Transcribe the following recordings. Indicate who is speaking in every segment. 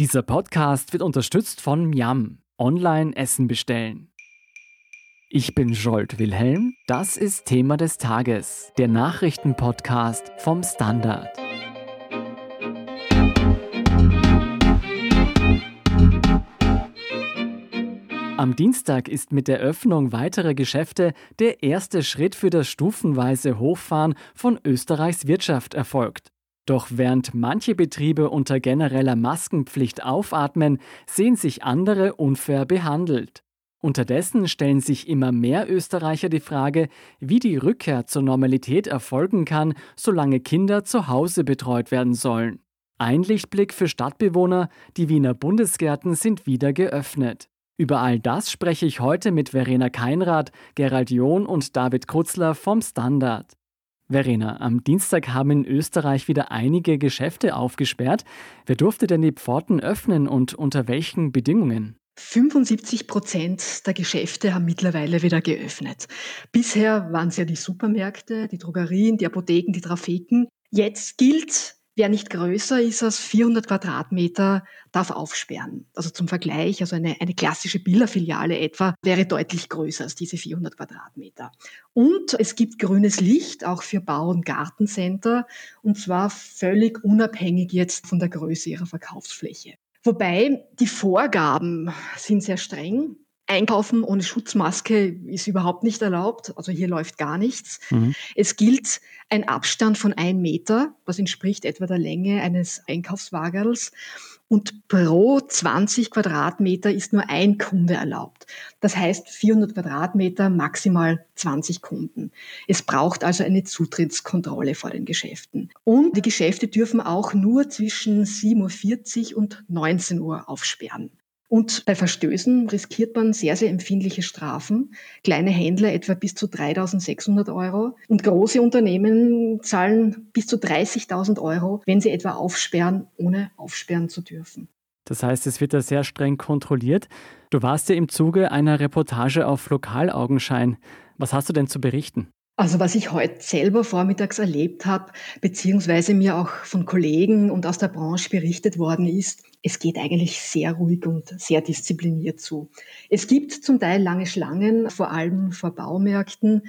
Speaker 1: Dieser Podcast wird unterstützt von Miam. Online Essen bestellen. Ich bin Jolt Wilhelm. Das ist Thema des Tages, der Nachrichtenpodcast vom Standard. Am Dienstag ist mit der Öffnung weiterer Geschäfte der erste Schritt für das stufenweise Hochfahren von Österreichs Wirtschaft erfolgt. Doch während manche Betriebe unter genereller Maskenpflicht aufatmen, sehen sich andere unfair behandelt. Unterdessen stellen sich immer mehr Österreicher die Frage, wie die Rückkehr zur Normalität erfolgen kann, solange Kinder zu Hause betreut werden sollen. Ein Lichtblick für Stadtbewohner, die Wiener Bundesgärten sind wieder geöffnet. Über all das spreche ich heute mit Verena Keinrad, Gerald John und David Krutzler vom Standard. Verena, am Dienstag haben in Österreich wieder einige Geschäfte aufgesperrt. Wer durfte denn die Pforten öffnen und unter welchen Bedingungen?
Speaker 2: 75 Prozent der Geschäfte haben mittlerweile wieder geöffnet. Bisher waren es ja die Supermärkte, die Drogerien, die Apotheken, die Trafiken. Jetzt gilt, Wer nicht größer ist als 400 Quadratmeter, darf aufsperren. Also zum Vergleich, also eine, eine klassische Billerfiliale etwa wäre deutlich größer als diese 400 Quadratmeter. Und es gibt grünes Licht auch für Bau- und Gartencenter und zwar völlig unabhängig jetzt von der Größe ihrer Verkaufsfläche. Wobei die Vorgaben sind sehr streng. Einkaufen ohne Schutzmaske ist überhaupt nicht erlaubt. Also hier läuft gar nichts. Mhm. Es gilt ein Abstand von ein Meter, was entspricht etwa der Länge eines Einkaufswagels. Und pro 20 Quadratmeter ist nur ein Kunde erlaubt. Das heißt 400 Quadratmeter, maximal 20 Kunden. Es braucht also eine Zutrittskontrolle vor den Geschäften. Und die Geschäfte dürfen auch nur zwischen 7.40 Uhr und 19 Uhr aufsperren. Und bei Verstößen riskiert man sehr, sehr empfindliche Strafen. Kleine Händler etwa bis zu 3.600 Euro und große Unternehmen zahlen bis zu 30.000 Euro, wenn sie etwa aufsperren, ohne aufsperren zu dürfen.
Speaker 1: Das heißt, es wird da sehr streng kontrolliert. Du warst ja im Zuge einer Reportage auf Lokalaugenschein. Was hast du denn zu berichten?
Speaker 2: Also was ich heute selber vormittags erlebt habe, beziehungsweise mir auch von Kollegen und aus der Branche berichtet worden ist, es geht eigentlich sehr ruhig und sehr diszipliniert zu. Es gibt zum Teil lange Schlangen, vor allem vor Baumärkten.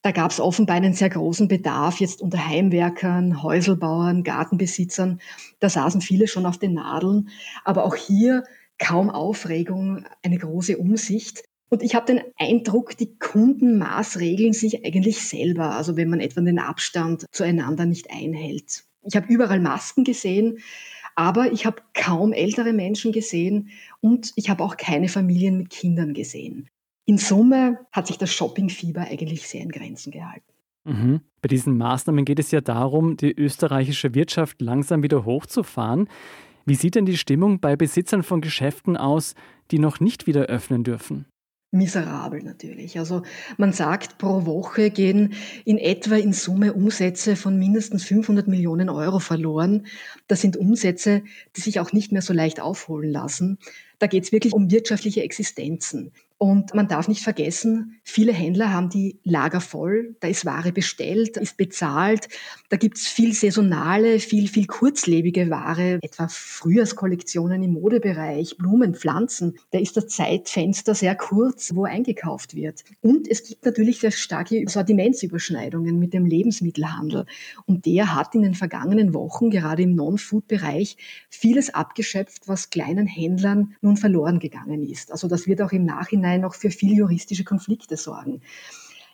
Speaker 2: Da gab es offenbar einen sehr großen Bedarf jetzt unter Heimwerkern, Häuselbauern, Gartenbesitzern. Da saßen viele schon auf den Nadeln. Aber auch hier kaum Aufregung, eine große Umsicht. Und ich habe den Eindruck, die Kunden maßregeln sich eigentlich selber, also wenn man etwa den Abstand zueinander nicht einhält. Ich habe überall Masken gesehen, aber ich habe kaum ältere Menschen gesehen und ich habe auch keine Familien mit Kindern gesehen. In Summe hat sich das Shoppingfieber eigentlich sehr in Grenzen gehalten.
Speaker 1: Mhm. Bei diesen Maßnahmen geht es ja darum, die österreichische Wirtschaft langsam wieder hochzufahren. Wie sieht denn die Stimmung bei Besitzern von Geschäften aus, die noch nicht wieder öffnen dürfen?
Speaker 2: Miserabel natürlich. Also man sagt, pro Woche gehen in etwa in Summe Umsätze von mindestens 500 Millionen Euro verloren. Das sind Umsätze, die sich auch nicht mehr so leicht aufholen lassen. Da geht es wirklich um wirtschaftliche Existenzen. Und man darf nicht vergessen, viele Händler haben die Lager voll, da ist Ware bestellt, ist bezahlt, da gibt's viel saisonale, viel, viel kurzlebige Ware, etwa Frühjahrskollektionen im Modebereich, Blumen, Pflanzen. Da ist das Zeitfenster sehr kurz, wo eingekauft wird. Und es gibt natürlich sehr starke Sortimentsüberschneidungen mit dem Lebensmittelhandel. Und der hat in den vergangenen Wochen, gerade im Non-Food-Bereich, vieles abgeschöpft, was kleinen Händlern nun verloren gegangen ist. Also das wird auch im Nachhinein Nachhinein noch für viele juristische Konflikte sorgen.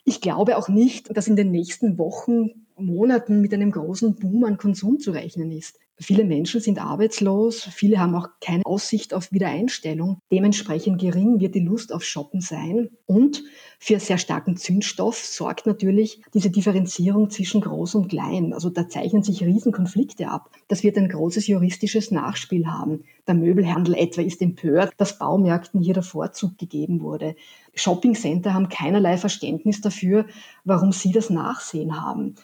Speaker 2: Ich glaube auch nicht, dass in den nächsten Wochen, Monaten mit einem großen Boom an Konsum zu rechnen ist. Viele Menschen sind arbeitslos, viele haben auch keine Aussicht auf Wiedereinstellung. Dementsprechend gering wird die Lust auf Shoppen sein. Und für sehr starken Zündstoff sorgt natürlich diese Differenzierung zwischen Groß und Klein. Also da zeichnen sich Riesenkonflikte ab. Das wird ein großes juristisches Nachspiel haben. Der Möbelhandel etwa ist empört, dass Baumärkten hier der Vorzug gegeben wurde. Shoppingcenter haben keinerlei Verständnis dafür, warum sie das Nachsehen haben.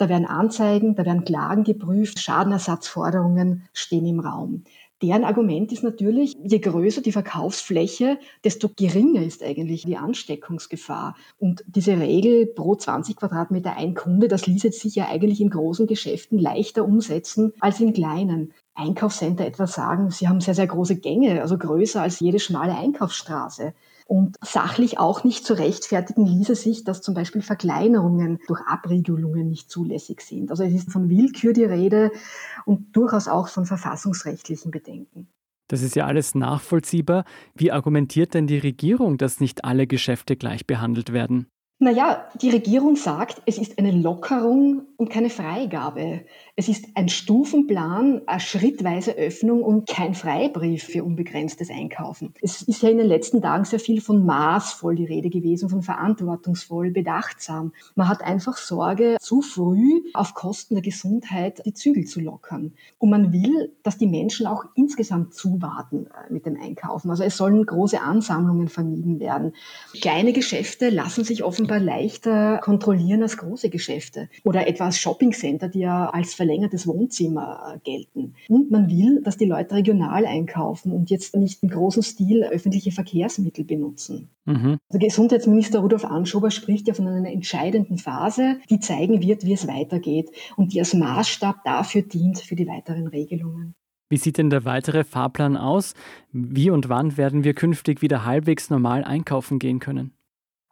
Speaker 2: Da werden Anzeigen, da werden Klagen geprüft, Schadenersatzforderungen stehen im Raum. Deren Argument ist natürlich, je größer die Verkaufsfläche, desto geringer ist eigentlich die Ansteckungsgefahr. Und diese Regel pro 20 Quadratmeter ein Kunde, das ließe sich ja eigentlich in großen Geschäften leichter umsetzen als in kleinen. Einkaufscenter etwas sagen. Sie haben sehr, sehr große Gänge, also größer als jede schmale Einkaufsstraße. Und sachlich auch nicht zu rechtfertigen ließe sich, dass zum Beispiel Verkleinerungen durch Abriegelungen nicht zulässig sind. Also es ist von Willkür die Rede und durchaus auch von verfassungsrechtlichen Bedenken.
Speaker 1: Das ist ja alles nachvollziehbar. Wie argumentiert denn die Regierung, dass nicht alle Geschäfte gleich behandelt werden?
Speaker 2: Naja, die Regierung sagt, es ist eine Lockerung und keine Freigabe. Es ist ein Stufenplan, eine schrittweise Öffnung und kein Freibrief für unbegrenztes Einkaufen. Es ist ja in den letzten Tagen sehr viel von maßvoll die Rede gewesen, von verantwortungsvoll, bedachtsam. Man hat einfach Sorge, zu früh auf Kosten der Gesundheit die Zügel zu lockern. Und man will, dass die Menschen auch insgesamt zuwarten äh, mit dem Einkaufen. Also es sollen große Ansammlungen vermieden werden. Kleine Geschäfte lassen sich offenbar leichter kontrollieren als große Geschäfte. Oder etwa als Shoppingcenter, die ja als verlängertes Wohnzimmer äh, gelten. Und man will, dass die Leute regional einkaufen und jetzt nicht im großen Stil öffentliche Verkehrsmittel benutzen. Mhm. Also Gesundheitsminister Rudolf Anschober spricht ja von einer entscheidenden Phase, die zeigen wird, wie es weitergeht und die als Maßstab dafür dient für die weiteren Regelungen.
Speaker 1: Wie sieht denn der weitere Fahrplan aus? Wie und wann werden wir künftig wieder halbwegs normal einkaufen gehen können?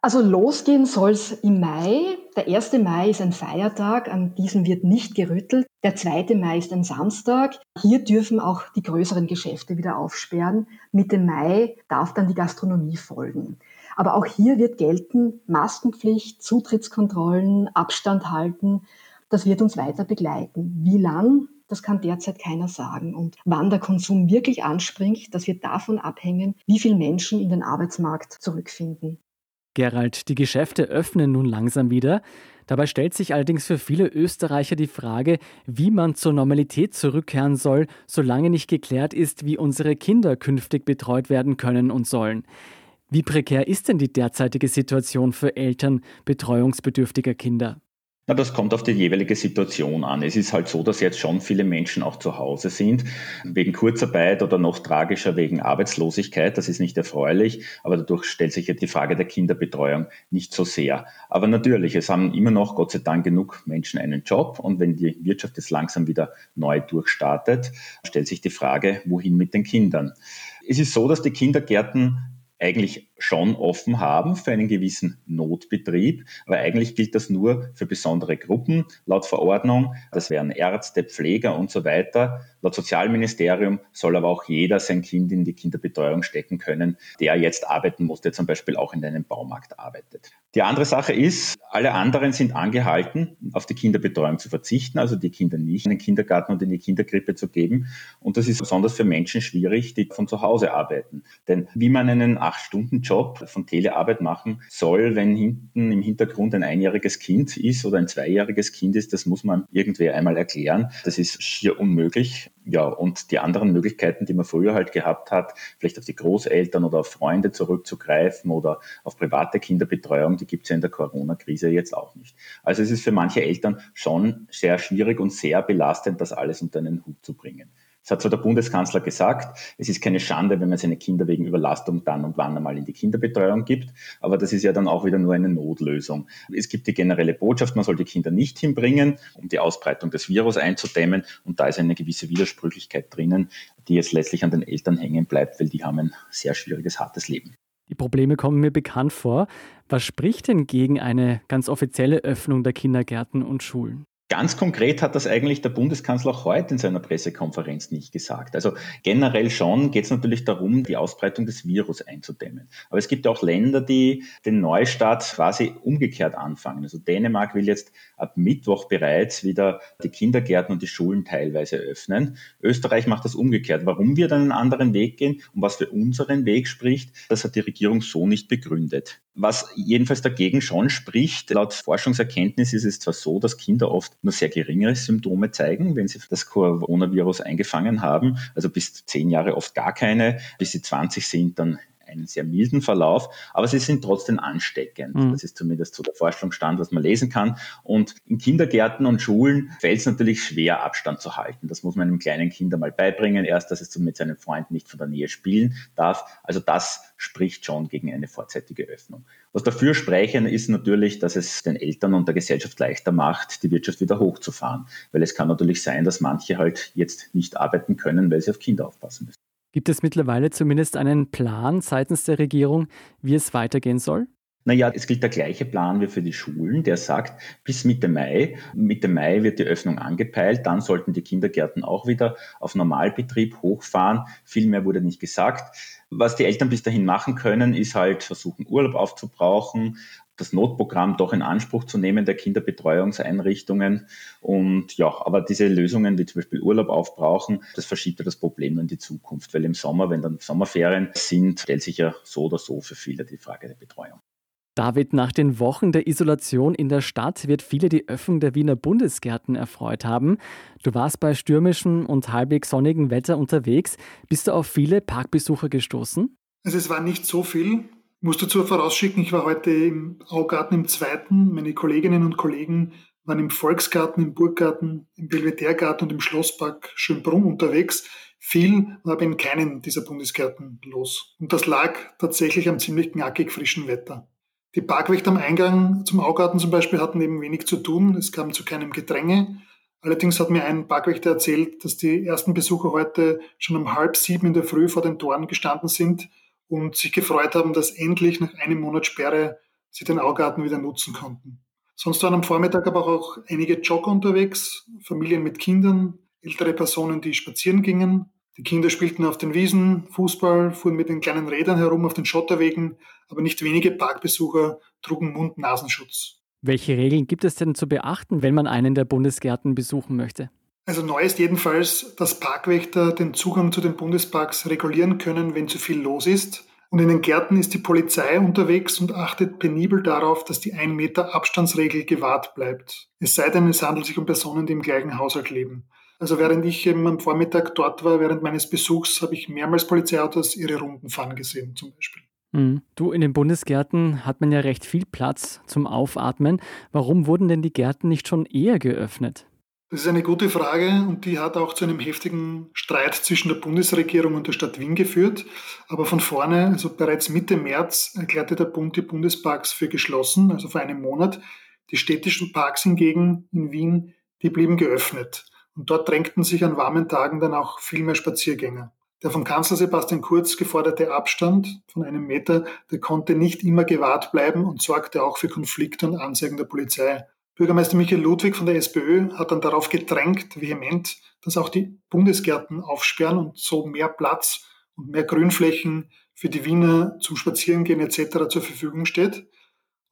Speaker 2: Also losgehen soll es im Mai. Der 1. Mai ist ein Feiertag, an diesem wird nicht gerüttelt. Der 2. Mai ist ein Samstag. Hier dürfen auch die größeren Geschäfte wieder aufsperren. Mitte Mai darf dann die Gastronomie folgen. Aber auch hier wird gelten Maskenpflicht, Zutrittskontrollen, Abstand halten. Das wird uns weiter begleiten. Wie lang? Das kann derzeit keiner sagen. Und wann der Konsum wirklich anspringt, das wird davon abhängen, wie viele Menschen in den Arbeitsmarkt zurückfinden.
Speaker 1: Gerald, die Geschäfte öffnen nun langsam wieder. Dabei stellt sich allerdings für viele Österreicher die Frage, wie man zur Normalität zurückkehren soll, solange nicht geklärt ist, wie unsere Kinder künftig betreut werden können und sollen. Wie prekär ist denn die derzeitige Situation für Eltern betreuungsbedürftiger Kinder?
Speaker 3: Na, das kommt auf die jeweilige Situation an. Es ist halt so, dass jetzt schon viele Menschen auch zu Hause sind, wegen Kurzarbeit oder noch tragischer wegen Arbeitslosigkeit. Das ist nicht erfreulich, aber dadurch stellt sich ja die Frage der Kinderbetreuung nicht so sehr. Aber natürlich, es haben immer noch, Gott sei Dank, genug Menschen einen Job und wenn die Wirtschaft jetzt langsam wieder neu durchstartet, stellt sich die Frage, wohin mit den Kindern? Es ist so, dass die Kindergärten eigentlich schon offen haben für einen gewissen Notbetrieb, aber eigentlich gilt das nur für besondere Gruppen laut Verordnung. Das wären Ärzte, Pfleger und so weiter. Laut Sozialministerium soll aber auch jeder sein Kind in die Kinderbetreuung stecken können, der jetzt arbeiten muss, der zum Beispiel auch in einem Baumarkt arbeitet. Die andere Sache ist, alle anderen sind angehalten, auf die Kinderbetreuung zu verzichten, also die Kinder nicht in den Kindergarten und in die Kinderkrippe zu geben. Und das ist besonders für Menschen schwierig, die von zu Hause arbeiten. Denn wie man einen Acht-Stunden-Job von Telearbeit machen soll, wenn hinten im Hintergrund ein einjähriges Kind ist oder ein zweijähriges Kind ist, das muss man irgendwer einmal erklären. Das ist schier unmöglich. Ja, und die anderen Möglichkeiten, die man früher halt gehabt hat, vielleicht auf die Großeltern oder auf Freunde zurückzugreifen oder auf private Kinderbetreuung, die gibt es ja in der Corona-Krise jetzt auch nicht. Also es ist für manche Eltern schon sehr schwierig und sehr belastend, das alles unter einen Hut zu bringen. Es hat zwar der Bundeskanzler gesagt, es ist keine Schande, wenn man seine Kinder wegen Überlastung dann und wann einmal in die Kinderbetreuung gibt, aber das ist ja dann auch wieder nur eine Notlösung. Es gibt die generelle Botschaft, man soll die Kinder nicht hinbringen, um die Ausbreitung des Virus einzudämmen und da ist eine gewisse Widersprüchlichkeit drinnen, die jetzt letztlich an den Eltern hängen bleibt, weil die haben ein sehr schwieriges, hartes Leben.
Speaker 1: Die Probleme kommen mir bekannt vor. Was spricht denn gegen eine ganz offizielle Öffnung der Kindergärten und Schulen?
Speaker 3: Ganz konkret hat das eigentlich der Bundeskanzler auch heute in seiner Pressekonferenz nicht gesagt. Also generell schon geht es natürlich darum, die Ausbreitung des Virus einzudämmen. Aber es gibt auch Länder, die den Neustart quasi umgekehrt anfangen. Also Dänemark will jetzt ab Mittwoch bereits wieder die Kindergärten und die Schulen teilweise öffnen. Österreich macht das umgekehrt. Warum wir dann einen anderen Weg gehen und was für unseren Weg spricht, das hat die Regierung so nicht begründet. Was jedenfalls dagegen schon spricht, laut Forschungserkenntnis ist es zwar so, dass Kinder oft nur sehr geringe Symptome zeigen, wenn sie das Coronavirus eingefangen haben, also bis zehn Jahre oft gar keine, bis sie 20 sind, dann einen sehr milden Verlauf, aber sie sind trotzdem ansteckend. Mhm. Das ist zumindest so der Forschungsstand, was man lesen kann. Und in Kindergärten und Schulen fällt es natürlich schwer, Abstand zu halten. Das muss man einem kleinen Kind einmal beibringen. Erst, dass es mit seinen Freunden nicht von der Nähe spielen darf. Also das spricht schon gegen eine vorzeitige Öffnung. Was dafür sprechen, ist natürlich, dass es den Eltern und der Gesellschaft leichter macht, die Wirtschaft wieder hochzufahren. Weil es kann natürlich sein, dass manche halt jetzt nicht arbeiten können, weil sie auf Kinder aufpassen müssen.
Speaker 1: Gibt es mittlerweile zumindest einen Plan seitens der Regierung, wie es weitergehen soll?
Speaker 3: Naja, es gilt der gleiche Plan wie für die Schulen, der sagt, bis Mitte Mai, Mitte Mai wird die Öffnung angepeilt, dann sollten die Kindergärten auch wieder auf Normalbetrieb hochfahren. Viel mehr wurde nicht gesagt. Was die Eltern bis dahin machen können, ist halt versuchen, Urlaub aufzubrauchen, das Notprogramm doch in Anspruch zu nehmen der Kinderbetreuungseinrichtungen. Und ja, aber diese Lösungen wie zum Beispiel Urlaub aufbrauchen, das verschiebt ja das Problem in die Zukunft, weil im Sommer, wenn dann Sommerferien sind, stellt sich ja so oder so für viele die Frage der Betreuung.
Speaker 1: David, nach den Wochen der Isolation in der Stadt wird viele die Öffnung der Wiener Bundesgärten erfreut haben. Du warst bei stürmischem und halbwegs sonnigem Wetter unterwegs. Bist du auf viele Parkbesucher gestoßen?
Speaker 4: Also es war nicht so viel. Musst du zur vorausschicken, ich war heute im Augarten im zweiten. Meine Kolleginnen und Kollegen waren im Volksgarten, im Burggarten, im Belvedergarten und im Schlosspark Schönbrunn unterwegs. Viel war aber in keinen dieser Bundesgärten los. Und das lag tatsächlich am ziemlich knackig frischen Wetter. Die Parkwächter am Eingang zum Augarten zum Beispiel hatten eben wenig zu tun. Es kam zu keinem Gedränge. Allerdings hat mir ein Parkwächter erzählt, dass die ersten Besucher heute schon um halb sieben in der Früh vor den Toren gestanden sind und sich gefreut haben, dass endlich nach einem Monat Sperre sie den Augarten wieder nutzen konnten. Sonst waren am Vormittag aber auch einige Jogger unterwegs, Familien mit Kindern, ältere Personen, die spazieren gingen. Die Kinder spielten auf den Wiesen, Fußball, fuhren mit den kleinen Rädern herum auf den Schotterwegen, aber nicht wenige Parkbesucher trugen Mund-Nasenschutz.
Speaker 1: Welche Regeln gibt es denn zu beachten, wenn man einen der Bundesgärten besuchen möchte?
Speaker 4: Also neu ist jedenfalls, dass Parkwächter den Zugang zu den Bundesparks regulieren können, wenn zu viel los ist. Und in den Gärten ist die Polizei unterwegs und achtet penibel darauf, dass die 1 Meter Abstandsregel gewahrt bleibt. Es sei denn, es handelt sich um Personen, die im gleichen Haushalt leben. Also während ich eben am Vormittag dort war, während meines Besuchs, habe ich mehrmals Polizeiautos ihre Runden fahren gesehen, zum Beispiel.
Speaker 1: Mhm. Du, in den Bundesgärten hat man ja recht viel Platz zum Aufatmen. Warum wurden denn die Gärten nicht schon eher geöffnet?
Speaker 4: Das ist eine gute Frage und die hat auch zu einem heftigen Streit zwischen der Bundesregierung und der Stadt Wien geführt. Aber von vorne, also bereits Mitte März, erklärte der Bund die Bundesparks für geschlossen, also vor einem Monat. Die städtischen Parks hingegen in Wien, die blieben geöffnet. Und dort drängten sich an warmen Tagen dann auch viel mehr Spaziergänger. Der vom Kanzler Sebastian Kurz geforderte Abstand von einem Meter, der konnte nicht immer gewahrt bleiben und sorgte auch für Konflikte und Anzeigen der Polizei. Bürgermeister Michael Ludwig von der SPÖ hat dann darauf gedrängt, vehement, dass auch die Bundesgärten aufsperren und so mehr Platz und mehr Grünflächen für die Wiener zum Spazierengehen etc. zur Verfügung steht.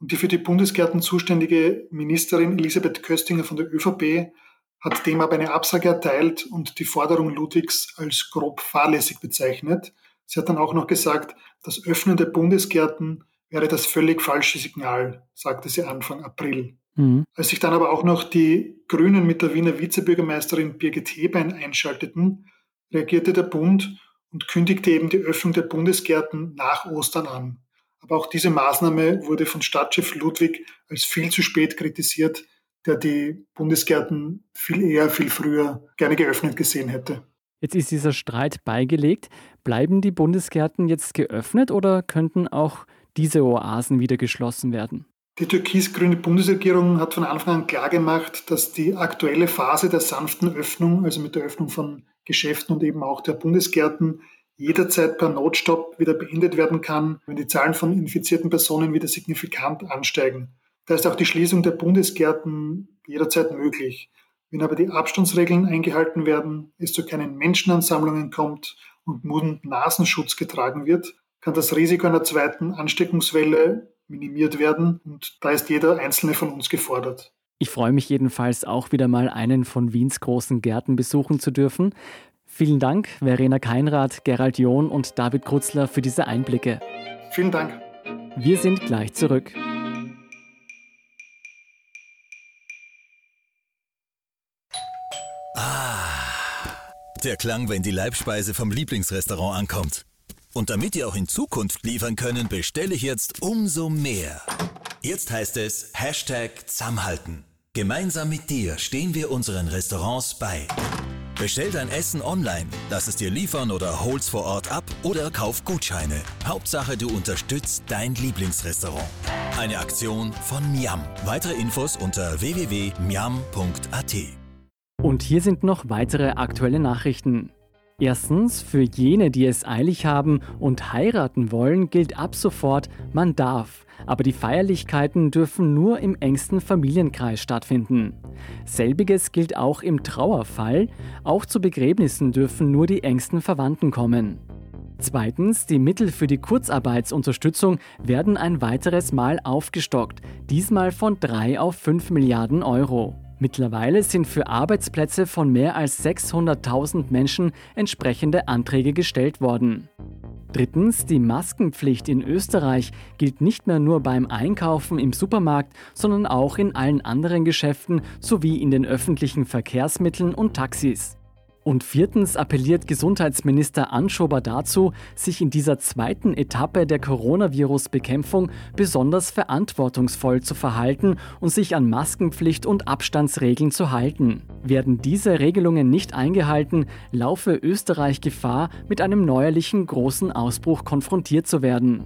Speaker 4: Und die für die Bundesgärten zuständige Ministerin Elisabeth Köstinger von der ÖVP hat dem aber eine Absage erteilt und die Forderung Ludwigs als grob fahrlässig bezeichnet. Sie hat dann auch noch gesagt, das Öffnen der Bundesgärten wäre das völlig falsche Signal, sagte sie Anfang April. Mhm. Als sich dann aber auch noch die Grünen mit der Wiener Vizebürgermeisterin Birgit Hebein einschalteten, reagierte der Bund und kündigte eben die Öffnung der Bundesgärten nach Ostern an. Aber auch diese Maßnahme wurde von Stadtchef Ludwig als viel zu spät kritisiert, der die Bundesgärten viel eher, viel früher gerne geöffnet gesehen hätte.
Speaker 1: Jetzt ist dieser Streit beigelegt. Bleiben die Bundesgärten jetzt geöffnet oder könnten auch diese Oasen wieder geschlossen werden?
Speaker 4: Die türkis-grüne Bundesregierung hat von Anfang an klargemacht, dass die aktuelle Phase der sanften Öffnung, also mit der Öffnung von Geschäften und eben auch der Bundesgärten, jederzeit per Notstopp wieder beendet werden kann, wenn die Zahlen von infizierten Personen wieder signifikant ansteigen. Da ist auch die Schließung der Bundesgärten jederzeit möglich. Wenn aber die Abstandsregeln eingehalten werden, es zu keinen Menschenansammlungen kommt und Mund-Nasenschutz getragen wird, kann das Risiko einer zweiten Ansteckungswelle minimiert werden und da ist jeder einzelne von uns gefordert.
Speaker 1: Ich freue mich jedenfalls auch wieder mal einen von Wiens großen Gärten besuchen zu dürfen. Vielen Dank, Verena Keinrad, Gerald John und David Krutzler für diese Einblicke.
Speaker 4: Vielen Dank.
Speaker 1: Wir sind gleich zurück.
Speaker 5: Der Klang, wenn die Leibspeise vom Lieblingsrestaurant ankommt. Und damit ihr auch in Zukunft liefern können, bestelle ich jetzt umso mehr. Jetzt heißt es Hashtag Zusammenhalten. Gemeinsam mit dir stehen wir unseren Restaurants bei. Bestell dein Essen online, lass es dir liefern oder hol's vor Ort ab oder kauf Gutscheine. Hauptsache, du unterstützt dein Lieblingsrestaurant. Eine Aktion von Miam. Weitere Infos unter www.miam.at.
Speaker 1: Und hier sind noch weitere aktuelle Nachrichten. Erstens, für jene, die es eilig haben und heiraten wollen, gilt ab sofort, man darf, aber die Feierlichkeiten dürfen nur im engsten Familienkreis stattfinden. Selbiges gilt auch im Trauerfall, auch zu Begräbnissen dürfen nur die engsten Verwandten kommen. Zweitens, die Mittel für die Kurzarbeitsunterstützung werden ein weiteres Mal aufgestockt, diesmal von 3 auf 5 Milliarden Euro. Mittlerweile sind für Arbeitsplätze von mehr als 600.000 Menschen entsprechende Anträge gestellt worden. Drittens, die Maskenpflicht in Österreich gilt nicht mehr nur beim Einkaufen im Supermarkt, sondern auch in allen anderen Geschäften sowie in den öffentlichen Verkehrsmitteln und Taxis. Und viertens appelliert Gesundheitsminister Anschober dazu, sich in dieser zweiten Etappe der Coronavirus-Bekämpfung besonders verantwortungsvoll zu verhalten und sich an Maskenpflicht und Abstandsregeln zu halten. Werden diese Regelungen nicht eingehalten, laufe Österreich Gefahr, mit einem neuerlichen großen Ausbruch konfrontiert zu werden.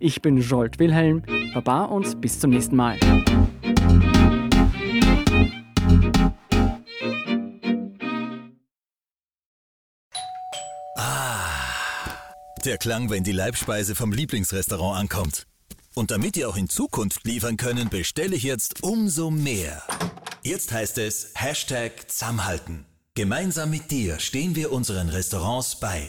Speaker 1: Ich bin Jolt Wilhelm, Baba und bis zum nächsten Mal.
Speaker 5: Ah, der Klang, wenn die Leibspeise vom Lieblingsrestaurant ankommt. Und damit ihr auch in Zukunft liefern können, bestelle ich jetzt umso mehr. Jetzt heißt es Hashtag Zusammenhalten. Gemeinsam mit dir stehen wir unseren Restaurants bei.